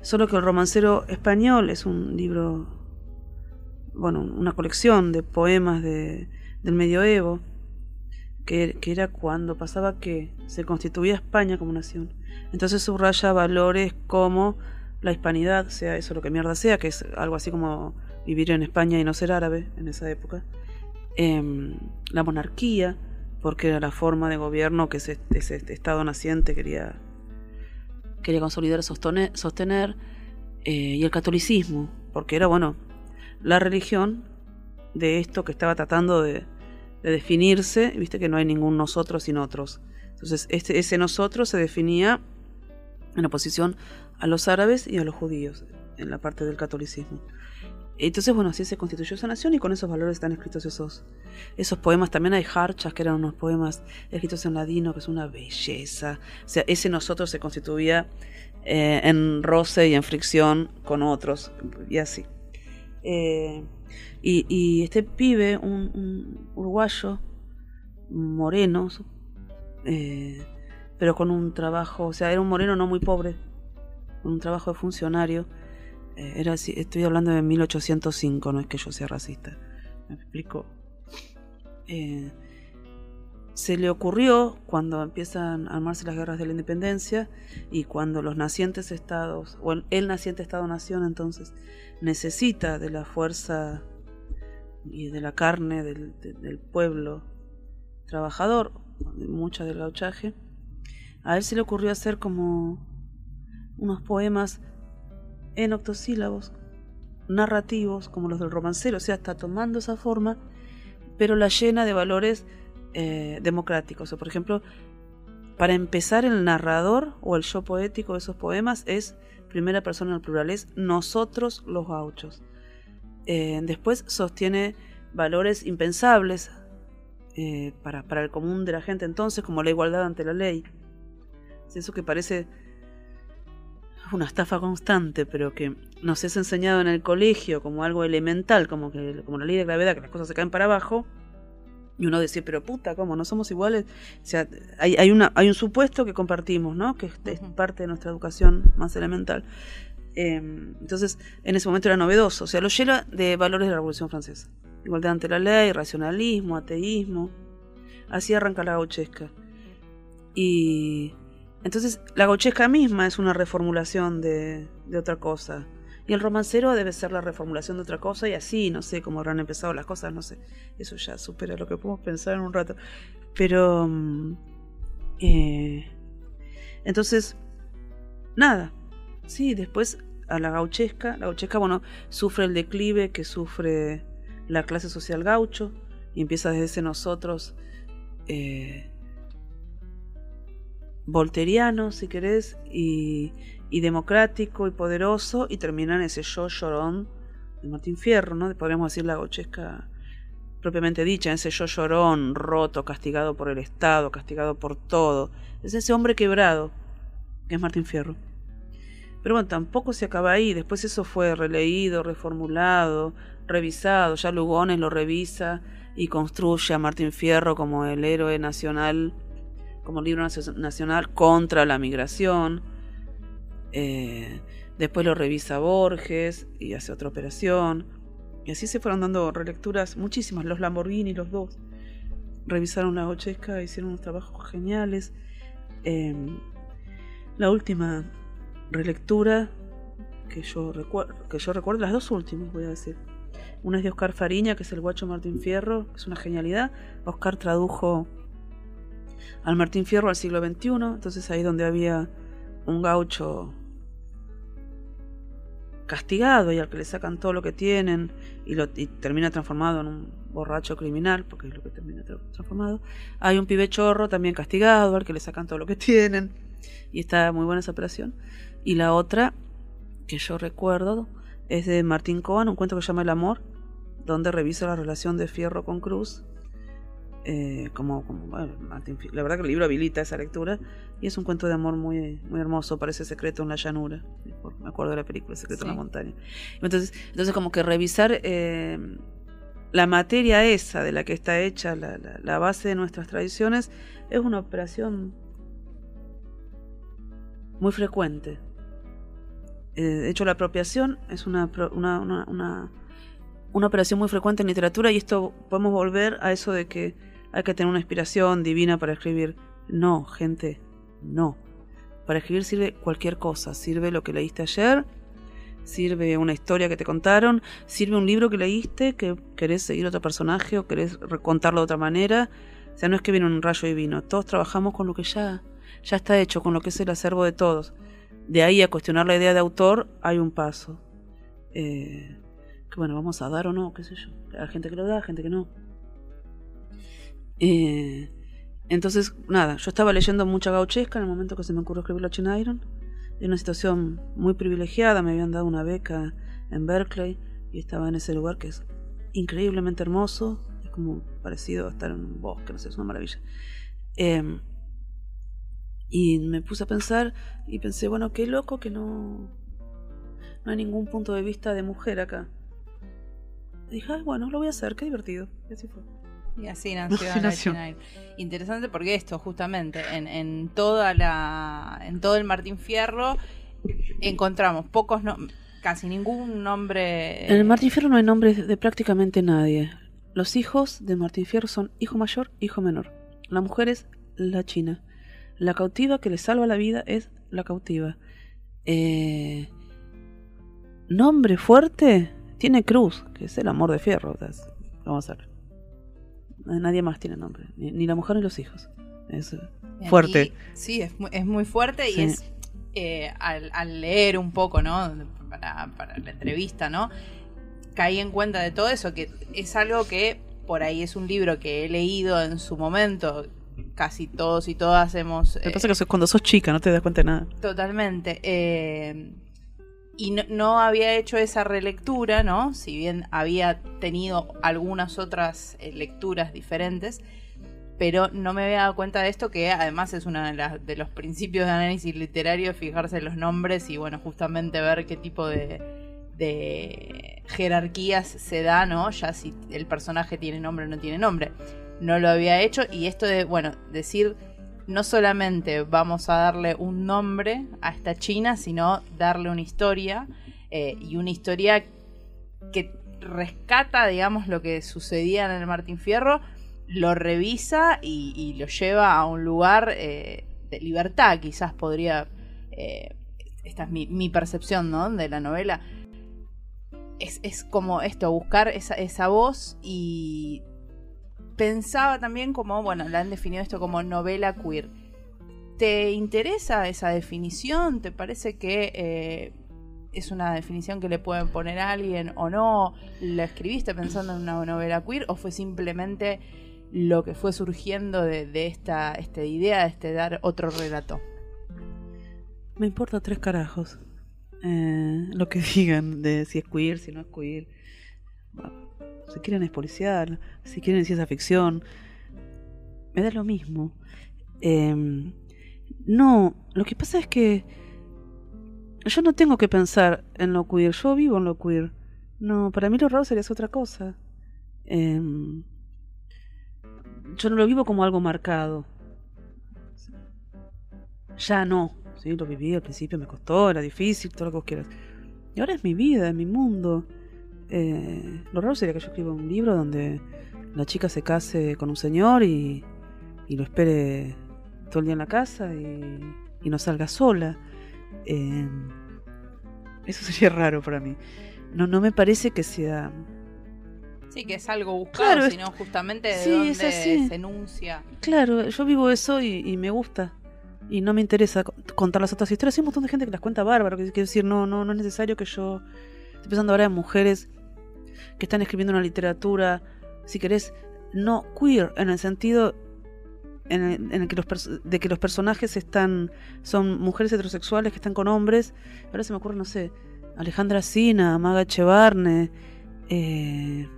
solo que el romancero español es un libro, bueno, una colección de poemas de, del medioevo, que, que era cuando pasaba que se constituía España como nación. Entonces subraya valores como la hispanidad, sea eso lo que mierda sea, que es algo así como vivir en España y no ser árabe en esa época. Em, la monarquía, porque era la forma de gobierno que ese, ese Estado naciente quería, quería consolidar, sostener, sostener eh, y el catolicismo, porque era, bueno, la religión de esto que estaba tratando de, de definirse, viste que no hay ningún nosotros sin otros. Entonces, este, ese nosotros se definía en oposición a los árabes y a los judíos, en la parte del catolicismo. Entonces, bueno, así se constituyó esa nación y con esos valores están escritos esos, esos poemas. También hay harchas, que eran unos poemas escritos en ladino, que es una belleza. O sea, ese nosotros se constituía eh, en roce y en fricción con otros, y así. Eh, y, este pibe, un, uruguayo, moreno, eh, pero con un trabajo, o sea, era un moreno no muy pobre, con un trabajo de funcionario era estoy hablando de 1805, no es que yo sea racista. ¿Me explico? Eh, se le ocurrió cuando empiezan a armarse las guerras de la independencia y cuando los nacientes estados, o el, naciente estado-nación entonces, necesita de la fuerza y de la carne del, del pueblo trabajador, mucha del gauchaje, a él se le ocurrió hacer como unos poemas en octosílabos, narrativos como los del romancero, o sea, está tomando esa forma, pero la llena de valores eh, democráticos. O, por ejemplo, para empezar, el narrador o el yo poético de esos poemas es primera persona el plural, es nosotros los gauchos. Eh, después sostiene valores impensables eh, para, para, el común de la gente entonces, como la igualdad ante la ley. Es eso que parece una estafa constante, pero que nos es enseñado en el colegio como algo elemental, como que como la ley de gravedad, que las cosas se caen para abajo, y uno dice, pero puta, ¿cómo? ¿No somos iguales? O sea, hay, hay, una, hay un supuesto que compartimos, ¿no? Que es, parte de nuestra educación más elemental. Em, entonces, en ese momento era novedoso. O sea, lo llena de valores de la Revolución Francesa. Igualdad ante la ley, racionalismo, ateísmo. Así arranca la gauchesca. Y entonces, la gauchesca misma es una reformulación de, otra cosa. Y el romancero debe ser la reformulación de otra cosa y así, no sé cómo habrán empezado las cosas, no sé. Eso ya supera lo que podemos pensar en un rato. Pero... Mm, eh, entonces, nada. Sí, después a la gauchesca. La gauchesca, bueno, sufre el declive que sufre la clase social gaucho y empieza desde ese nosotros... Eh, volteriano, si querés, y, democrático y poderoso, y termina en ese yo llorón de Martín Fierro, ¿no? Podríamos decir la gochesca propiamente dicha, ese yo llorón, roto, castigado por el Estado, castigado por todo. Es ese hombre quebrado, que es Martín Fierro. Pero bueno, tampoco se acaba ahí, después eso fue releído, reformulado, revisado, ya Lugones lo revisa y construye a Martín Fierro como el héroe nacional como libro nacional contra la migración. Eh, después lo revisa Borges y hace otra operación. Y así se fueron dando relecturas muchísimas. Los Lamborghini, los dos, revisaron la Gochesca, hicieron unos trabajos geniales. Em, la última relectura que yo, recuerdo, que yo recuerdo, las dos últimas voy a decir. Una es de Oscar Fariña, que es el guacho Martín Fierro, es una genialidad. Oscar tradujo al Martín Fierro al siglo XXI, entonces ahí donde había un gaucho castigado y al que le sacan todo lo que tienen y, lo, termina transformado en un borracho criminal, porque es lo que termina transformado. Hay un pibe chorro también castigado al que le sacan todo lo que tienen y está muy buena esa operación. Y la otra que yo recuerdo es de Martín Cohen, un cuento que se llama El amor, donde revisa la relación de Fierro con Cruz eh, como, la verdad que el libro habilita esa lectura y es un cuento de amor muy, muy hermoso, parece secreto en la llanura, me acuerdo de la película Secreto en la montaña. Entonces, entonces como que revisar eh, la materia esa de la que está hecha la, la- la base de nuestras tradiciones es una operación muy frecuente. Eh, de hecho, la apropiación es una, una, una- una operación muy frecuente en literatura y esto podemos volver a eso de que hay que tener una inspiración divina para escribir. No, gente, no. Para escribir sirve cualquier cosa. Sirve lo que leíste ayer, sirve una historia que te contaron, sirve un libro que leíste, que querés seguir otro personaje o querés contarlo de otra manera. O sea, no es que viene un rayo divino. Todos trabajamos con lo que ya, ya está hecho, con lo que es el acervo de todos. De ahí a cuestionar la idea de autor hay un paso. Eh, que bueno, vamos a dar o no, qué sé yo. Hay gente que lo da, gente que no. Eh, entonces, nada, yo estaba leyendo mucha gauchesca en el momento que se me ocurrió escribir la China Iron. En una situación muy privilegiada, me habían dado una beca en Berkeley y estaba en ese lugar que es increíblemente hermoso. Es como parecido a estar en un bosque, no sé, es una maravilla. Eh, y me puse a pensar y pensé, bueno, qué loco que no, no hay ningún punto de vista de mujer acá. Dije, "Ay, bueno, lo voy a hacer, qué divertido. Y así fue. Y así <laughs> nació. Interesante porque esto, justamente, en, en toda la. en todo el Martín Fierro encontramos pocos no- casi ningún nombre. En el Martín Fierro no hay nombres de prácticamente nadie. Los hijos de Martín Fierro son hijo mayor, hijo menor. La mujer es la china. La cautiva que le salva la vida es la cautiva. Eh, nombre fuerte tiene Cruz, que es el amor de Fierro. Vamos a ver. Nadie más tiene nombre, ni, ni la mujer ni los hijos. Es eh, Y fuerte. sí, es muy, es muy fuerte y es eh, al, al leer un poco, ¿no? Para, para la entrevista, ¿no? Caí en cuenta de todo eso, que es algo que por ahí es un libro que he leído en su momento. Casi todos y todas hemos. Lo que eh, pasa es que cuando sos chica no te das cuenta de nada. Totalmente. eh, y no, había hecho esa relectura, ¿no? Si bien había tenido algunas otras eh, lecturas diferentes, pero no me había dado cuenta de esto, que además es uno de los principios de análisis literario, fijarse en los nombres y, bueno, justamente ver qué tipo de, de jerarquías se da, ¿no? Ya si el personaje tiene nombre o no tiene nombre. No lo había hecho y esto de, bueno, decir no solamente vamos a darle un nombre a esta China, sino darle una historia eh, y una historia que rescata, digamos, lo que sucedía en el Martín Fierro, lo revisa y, lo lleva a un lugar eh, de libertad, quizás podría... eh, esta es mi, mi percepción, ¿no? De la novela. Es, es como esto, buscar esa, esa voz y pensaba también como, bueno, la han definido esto como novela queer. ¿Te interesa esa definición? ¿Te parece que eh, es una definición que le pueden poner a alguien o no? ¿La escribiste pensando en una novela queer o fue simplemente lo que fue surgiendo de, esta, idea, de este dar otro relato? Me importa tres carajos. Eh, lo que <laughs> digan de si es queer, si no es queer. Si quieren es policial, si quieren ciencia ficción. Me da lo mismo. Eh, no, lo que pasa es que yo no tengo que pensar en lo queer, yo vivo en lo queer. No, para mí lo raro sería otra cosa. Eh, yo no lo vivo como algo marcado. Ya no. Sí, lo viví al principio, me costó, era difícil, todo lo que vos quieras. Y ahora es mi vida, es mi mundo. Eh, lo raro sería que yo escriba un libro donde la chica se case con un señor y, y lo espere todo el día en la casa y, y no salga sola. Eh, eso <laughs> sería raro para mí. No, no me parece que sea... Sí, que es algo buscado, Claro, sino justamente de sí, dónde se enuncia. Claro, yo vivo eso y, y me gusta. Y no me interesa co- contar las otras historias. Hay un montón de gente que las cuenta bárbaro. Que quiero decir, no, no, no es necesario que yo. Estoy pensando ahora en mujeres que están escribiendo una literatura, si querés, no queer, en el sentido en el, en el que los de que los personajes están son mujeres heterosexuales que están con hombres. Ahora se me ocurre, no sé, Alejandra Sina, Maga Echevarne, eh,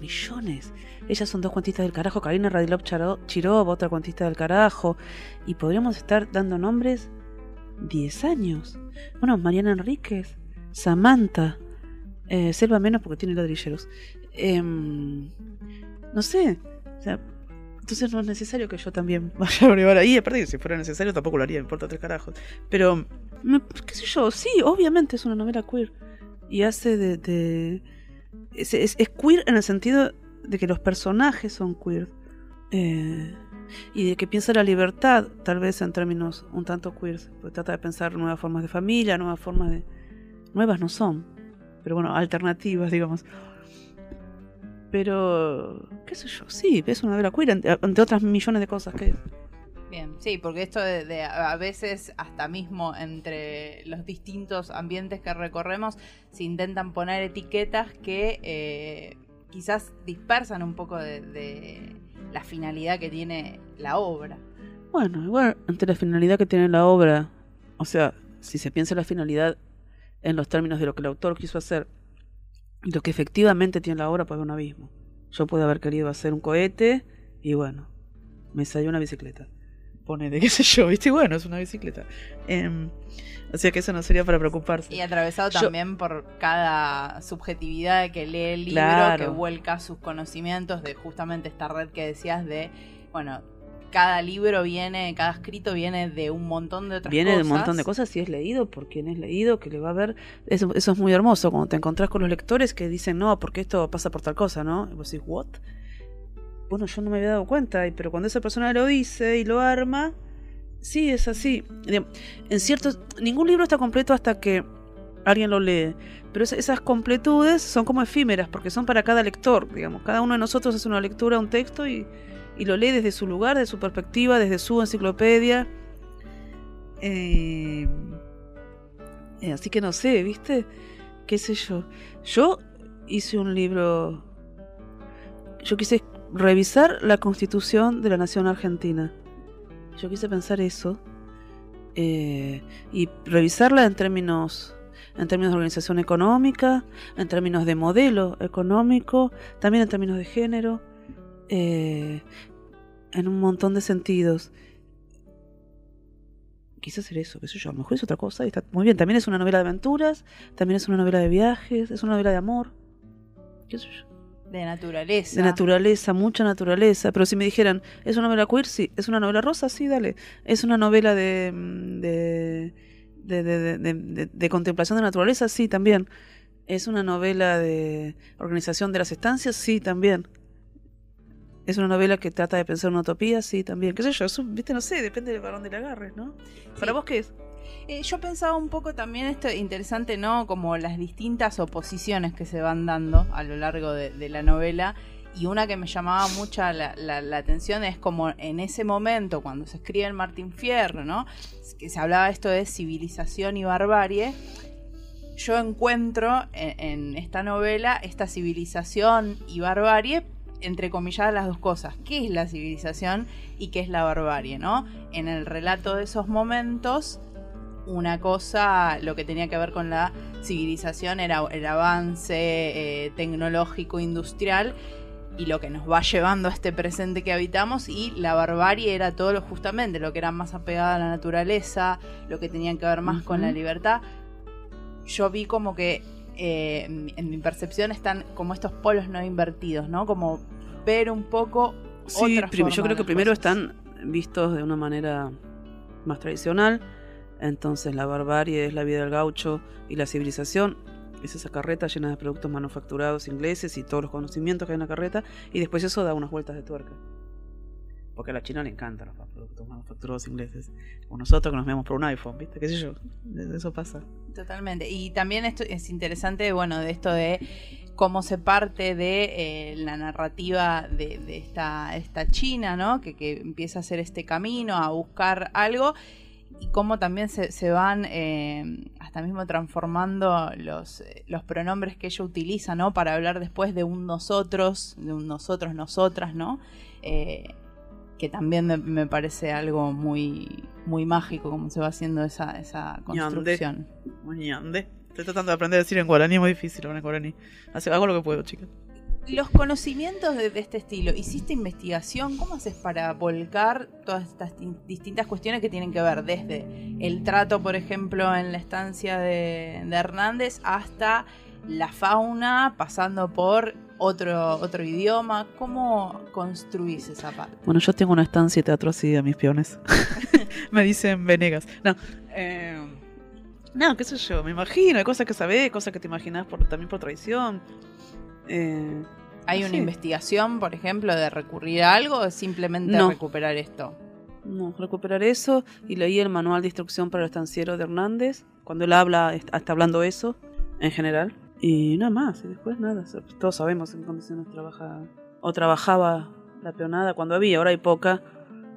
millones. Ellas son dos cuentistas del carajo, Karina Radilov Chirov, otra cuentista del carajo. Y podríamos estar dando nombres 10 años. Bueno, Mariana Enríquez, Samantha, eh, Selva menos porque tiene ladrilleros. em, no sé, entonces no es necesario que yo también <laughs> vaya a brevar ahí. Aparte si fuera necesario tampoco lo haría, me importa tres carajos. Pero, qué sé yo, sí, obviamente es una novela queer. Y hace de... es queer en el sentido de que los personajes son queer. Eh, y de que piensa la libertad, tal vez en términos un tanto queer. Porque trata de pensar nuevas formas de familia, nuevas formas de... Nuevas no son, pero bueno, alternativas, digamos. Pero, qué sé yo, sí, es una novela queer, ante, ante otras millones de cosas que es. Bien, sí, porque esto de, de a veces hasta mismo entre los distintos ambientes que recorremos se intentan poner etiquetas que eh, quizás dispersan un poco de, de la finalidad que tiene la obra. Bueno, igual, ante la finalidad que tiene la obra, o sea, si se piensa la finalidad en los términos de lo que el autor quiso hacer lo que efectivamente tiene la obra, puede haber un abismo. Yo puedo haber querido hacer un cohete y bueno, me salió una bicicleta. Pone de qué sé yo, ¿viste? Y bueno, es una bicicleta. O sea que eso no sería para preocuparse. Y atravesado Yo- también por cada subjetividad que lee el libro, Claro. que vuelca sus conocimientos de justamente esta red que decías de, bueno, cada libro viene, cada escrito viene de un montón de otras Viene cosas. de un montón de cosas y es leído por quien es leído, que le va a ver. Eso, eso es muy hermoso cuando te encontrás con los lectores que dicen, no, porque esto pasa por tal cosa, ¿no? Y vos decís, ¿what? Bueno, yo no me había dado cuenta, pero cuando esa persona lo dice y lo arma, sí, es así. En ciertos. Ningún libro está completo hasta que alguien lo lee. Pero es- esas completudes son como efímeras, porque son para cada lector, digamos. Cada uno de nosotros hace una lectura, un texto, y, y lo lee desde su lugar, desde su perspectiva, desde su enciclopedia. Eh, eh, así que no sé, ¿viste? ¿Qué sé yo? Yo hice un libro. Yo quise revisar la constitución de la nación argentina. Yo quise pensar eso. eh, y revisarla en términos. En términos de organización económica, en términos de modelo económico, también en términos de género, eh, en un montón de sentidos quise hacer eso, qué sé yo, a lo mejor es otra cosa y está muy bien. También es una novela de aventuras, también es una novela de viajes, es una novela de amor, qué sé yo. De naturaleza. De naturaleza, mucha naturaleza. Pero si me dijeran, ¿es una novela queer? Sí. ¿Es una novela rosa? Sí, dale. ¿Es una novela de. mm, de contemplación de naturaleza? Sí, también. ¿Es una novela de organización de las estancias? Sí, también. ¿Es una novela que trata de pensar una utopía? Sí, también. ¿Qué sé yo? Eso, viste, no sé, depende de para dónde la agarres, ¿no? ¿Para vos qué es? Eh, yo pensaba un poco también esto interesante, ¿no? Como las distintas oposiciones que se van dando a lo largo de, de la novela. Y una que me llamaba mucha la, la- la atención es como en ese momento, cuando se escribe en Martín Fierro, ¿no? Que se hablaba esto de civilización y barbarie. Yo encuentro en, en esta novela esta civilización y barbarie, entre comillas las dos cosas. ¿Qué es la civilización y qué es la barbarie, no? En el relato de esos momentos una cosa, lo que tenía que ver con la civilización era el avance eh, tecnológico industrial y lo que nos va llevando a este presente que habitamos y la barbarie era todo lo justamente lo que era más apegado a la naturaleza, lo que tenía que ver más con la libertad. Yo vi como que eh, en mi- percepción están como estos polos no invertidos, ¿no? Como ver un poco Sí, otra prim- forma yo creo que primero cosas. están vistos de una manera más tradicional. Entonces la barbarie es la vida del gaucho y la civilización es esa carreta llena de productos manufacturados ingleses y todos los conocimientos que hay en la carreta. Y después eso da unas vueltas de tuerca. Porque a la China le encantan los productos manufacturados ingleses. O nosotros que nos vemos por un iPhone, ¿viste? ¿Qué sé yo? Eso pasa. Totalmente. Y también esto es interesante, bueno, de esto de cómo se parte de eh, la narrativa de, esta, esta China, ¿no? Que, que empieza a hacer este camino, a buscar algo, y cómo también se, se van eh, hasta mismo transformando los, eh, los pronombres que ella utiliza, ¿no? Para hablar después de un nosotros, de un nosotros, nosotras, ¿no? Que también me, me parece algo muy, muy mágico cómo se va haciendo esa, esa construcción. Ñande. Estoy tratando de aprender a decir en guaraní, es muy difícil hablar en guaraní. Hago lo que puedo, chicas. Los conocimientos de, de este estilo, ¿hiciste investigación? ¿Cómo haces para volcar todas estas tin- distintas cuestiones que tienen que ver desde el trato, por ejemplo, en la estancia de, de Hernández hasta la fauna, pasando por otro, otro idioma. ¿Cómo construís esa parte? Bueno, yo tengo una estancia de teatro así a mis peones. <laughs> me dicen Venegas. No, eh, no, qué sé yo, me imagino, hay cosas que sabés, cosas que te imaginas por, también por tradición. Eh, ¿Hay una sí. investigación, por ejemplo, de recurrir a algo o es simplemente No. recuperar esto? No, recuperar eso y leí el manual de instrucción para el estanciero de Hernández. Cuando él habla, est- está hablando eso en general. Y nada más, y después nada. todos sabemos en qué condiciones trabaja o trabajaba la peonada cuando había, ahora hay poca.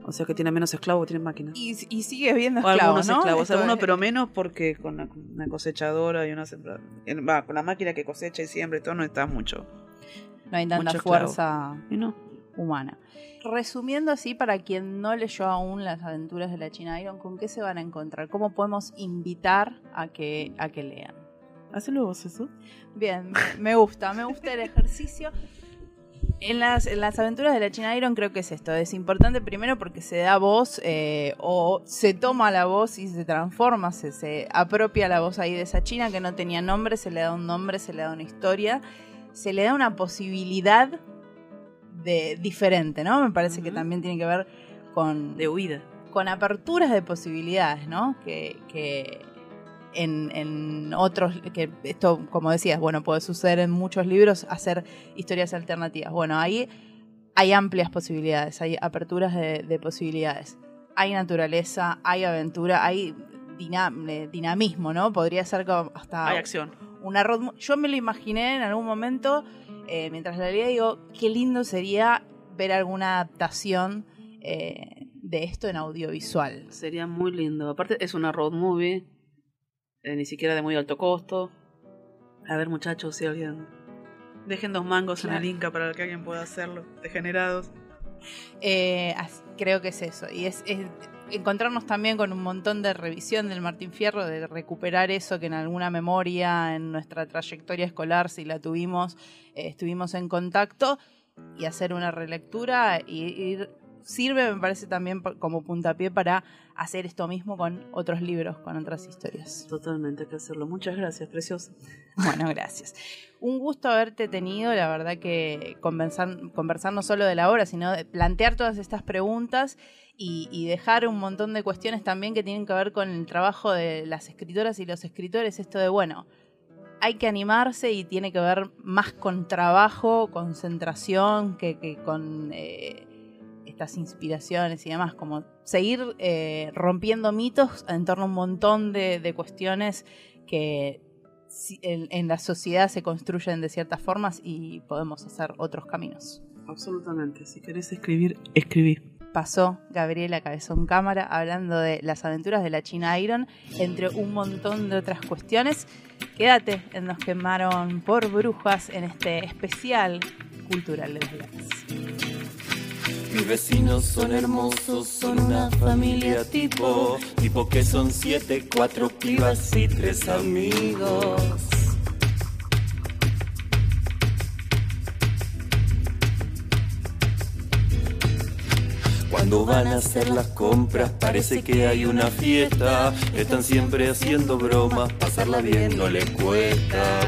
O sea que tiene menos esclavos que tiene máquinas. Y, y sigue viendo O esclavos, algunos ¿no? esclavos, Esto algunos es- pero menos porque con la- una cosechadora y una sembra- en- Va, con la máquina que cosecha y siembra y todo no está mucho. No hay tanta fuerza Y no. humana. Resumiendo así, para quien no leyó aún las aventuras de la China Iron, ¿con qué se van a encontrar? ¿Cómo podemos invitar a que, a que lean? Hacelo vos eso. Bien, me, me gusta, me gusta el ejercicio. En las, en las aventuras de la China Iron creo que es esto, es importante primero porque se da voz eh, o se toma la voz y se transforma, se, se apropia la voz ahí de esa China que no tenía nombre, se le da un nombre, se le da una historia, se le da una posibilidad de diferente, ¿no? Me parece que también tiene que ver con... De huida. Con aperturas de posibilidades, ¿no? Que, que en, en otros, que esto, como decías, bueno, puede suceder en muchos libros, hacer historias alternativas. Bueno, ahí hay amplias posibilidades, hay aperturas de, de posibilidades. Hay naturaleza, hay aventura, hay dinam- eh, dinamismo, ¿no? Podría ser como hasta Hay acción. una road Yo me lo imaginé en algún momento, eh, mientras la leía, digo, qué lindo sería ver alguna adaptación eh, de esto en audiovisual. Sería muy lindo. Aparte es una road movie, eh, ni siquiera de muy alto costo. A ver muchachos, si alguien... Dejen dos mangos en el Inca para que alguien pueda hacerlo. Degenerados. Eh, creo que es eso. Y es, es encontrarnos también con un montón de revisión del Martín Fierro, de recuperar eso que en alguna memoria, en nuestra trayectoria escolar, si la tuvimos, eh, estuvimos en contacto, y hacer una relectura y ir sirve, me parece, también como puntapié para hacer esto mismo con otros libros, con otras historias. Totalmente, hay que hacerlo. Muchas gracias, preciosa. <laughs> Bueno, gracias. Un gusto haberte tenido, la verdad que conversar, conversar no solo de la obra, sino de plantear todas estas preguntas y, y dejar un montón de cuestiones también que tienen que ver con el trabajo de las escritoras y los escritores, esto de, bueno, hay que animarse y tiene que ver más con trabajo, concentración, que, que con eh, estas inspiraciones y demás, como seguir eh, rompiendo mitos en torno a un montón de, de cuestiones que en, en la sociedad se construyen de ciertas formas y podemos hacer otros caminos. Absolutamente. Si querés escribir, escribí. Pasó Gabriela Cabezón Cámara hablando de las aventuras de la China Iron, entre un montón de otras cuestiones. Quédate en Nos quemaron por brujas en este especial cultural de los viernes. Mis vecinos son hermosos, son una familia tipo, tipo que son siete, cuatro pibas y tres amigos. Cuando van a hacer las compras parece que hay una fiesta, están siempre haciendo bromas, pasarla bien no les cuesta.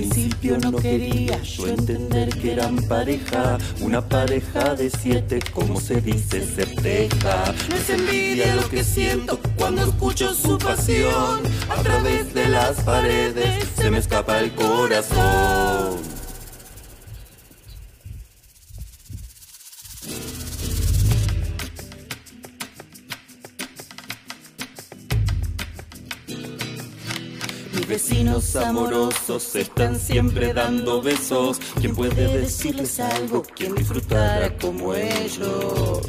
Principio no quería yo entender que eran pareja, una pareja de siete, como se dice, se teja. No es envidia lo que siento cuando escucho su pasión, a través de las paredes se me escapa el corazón. Vecinos amorosos están siempre dando besos. ¿Quién puede decirles algo? ¿Quién disfrutara como ellos?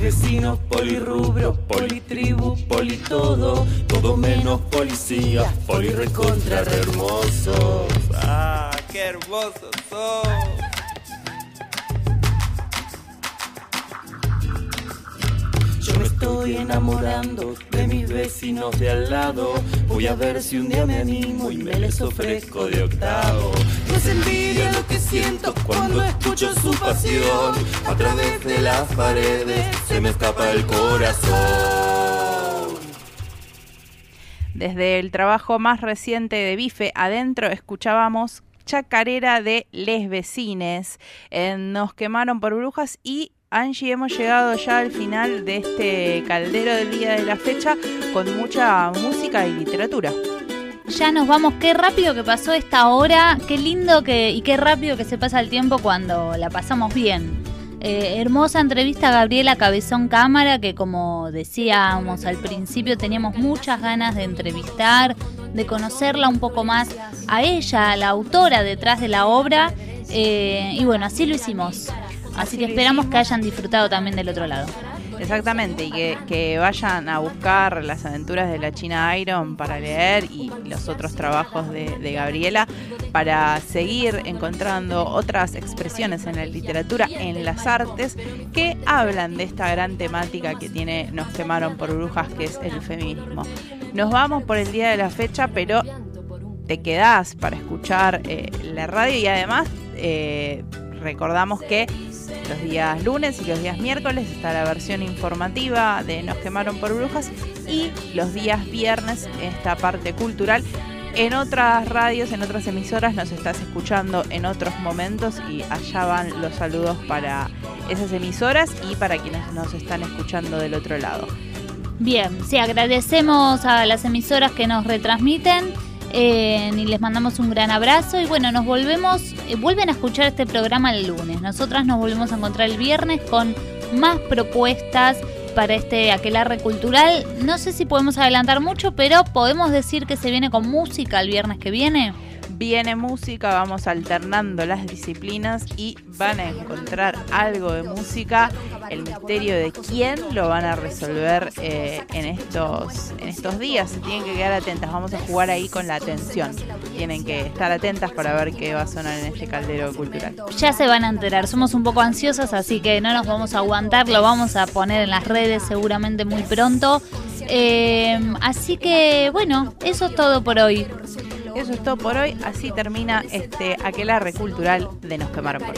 Vecinos polirrubro, politribu, politodo, todo menos policía, polirecontra re hermosos. Ah, qué hermosos son. Estoy enamorando de mis vecinos de al lado. Voy a ver si un día me animo y me les ofrezco de octavo. No es envidia lo que siento cuando escucho su pasión. A través de las paredes se me escapa el corazón. Desde el trabajo más reciente de Bife Adentro escuchábamos Chacarera de Les Vecines. Nos quemaron por brujas y Angie, hemos llegado ya al final de este caldero del día de la fecha con mucha música y literatura. Ya nos vamos, qué rápido que pasó esta hora, qué lindo que, y qué rápido que se pasa el tiempo cuando la pasamos bien. Eh, hermosa entrevista a Gabriela Cabezón Cámara, que como decíamos al principio, teníamos muchas ganas de entrevistar, de conocerla un poco más a ella, la autora detrás de la obra. Eh, y bueno, así lo hicimos. Así que esperamos que hayan disfrutado también del otro lado. Exactamente, y que, vayan a buscar las aventuras de la China Iron para leer y los otros trabajos de, Gabriela para seguir encontrando otras expresiones en la literatura, en las artes, que hablan de esta gran temática que tiene Nos quemaron por brujas, que es el feminismo. Nos vamos por el día de la fecha, pero te quedás para escuchar eh, la radio y además eh, recordamos que los días lunes y los días miércoles está la versión informativa de Nos quemaron por brujas y los días viernes esta parte cultural. En otras radios, en otras emisoras nos estás escuchando en otros momentos y allá van los saludos para esas emisoras y para quienes nos están escuchando del otro lado. Bien, sí, agradecemos a las emisoras que nos retransmiten eh, y les mandamos un gran abrazo y bueno, nos volvemos, eh, vuelven a escuchar este programa el lunes. Nosotras nos volvemos a encontrar el viernes con más propuestas para este aquelarre cultural. No sé si podemos adelantar mucho, pero podemos decir que se viene con música el viernes que viene viene música, vamos alternando las disciplinas y van a encontrar algo de música. El misterio de quién lo van a resolver eh, en, estos, en estos días. Se tienen que quedar atentas. Vamos a jugar ahí con la atención. Tienen que estar atentas para ver qué va a sonar en este caldero cultural. Ya se van a enterar. Somos un poco ansiosas, así que no nos vamos a aguantar. Lo vamos a poner en las redes seguramente muy pronto. Eh, así que bueno, eso es todo por hoy. Eso es todo por hoy. Así termina este aquelarre cultural de Nos quemaron por.